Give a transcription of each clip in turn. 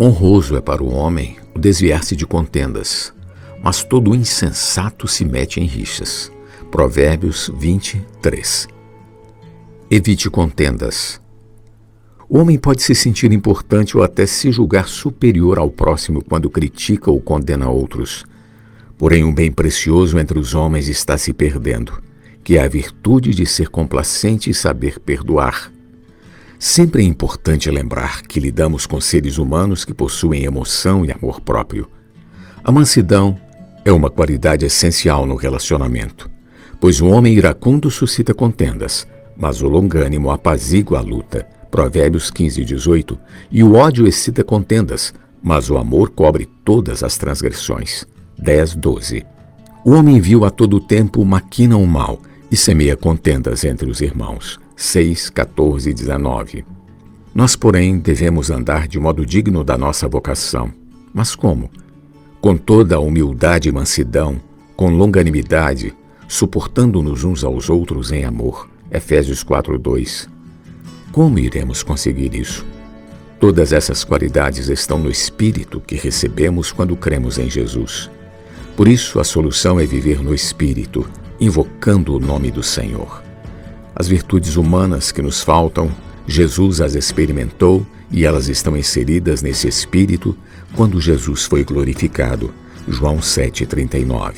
Honroso é para o homem o desviar-se de contendas, mas todo insensato se mete em rixas. Provérbios 23. Evite contendas. O homem pode se sentir importante ou até se julgar superior ao próximo quando critica ou condena outros. Porém, um bem precioso entre os homens está se perdendo, que é a virtude de ser complacente e saber perdoar. Sempre é importante lembrar que lidamos com seres humanos que possuem emoção e amor próprio. A mansidão é uma qualidade essencial no relacionamento, pois o homem iracundo suscita contendas, mas o longânimo apazigua a luta. Provérbios 15, 18. E o ódio excita contendas, mas o amor cobre todas as transgressões. 10, 12. O homem viu a todo tempo maquina o mal e semeia contendas entre os irmãos. 6, 14 e 19. Nós, porém, devemos andar de modo digno da nossa vocação. Mas como? Com toda a humildade e mansidão, com longanimidade, suportando-nos uns aos outros em amor. Efésios 4, 2. Como iremos conseguir isso? Todas essas qualidades estão no Espírito que recebemos quando cremos em Jesus. Por isso, a solução é viver no Espírito, invocando o nome do Senhor. As virtudes humanas que nos faltam, Jesus as experimentou e elas estão inseridas nesse Espírito quando Jesus foi glorificado. João 7,39.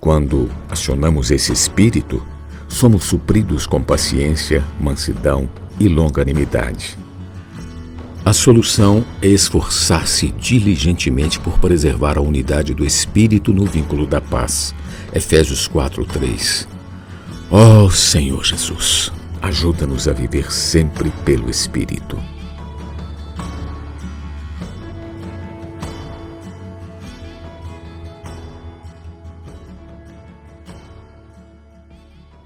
Quando acionamos esse Espírito, somos supridos com paciência, mansidão e longanimidade. A solução é esforçar-se diligentemente por preservar a unidade do Espírito no vínculo da paz. Efésios 4:3. Ó oh, Senhor Jesus, ajuda-nos a viver sempre pelo Espírito.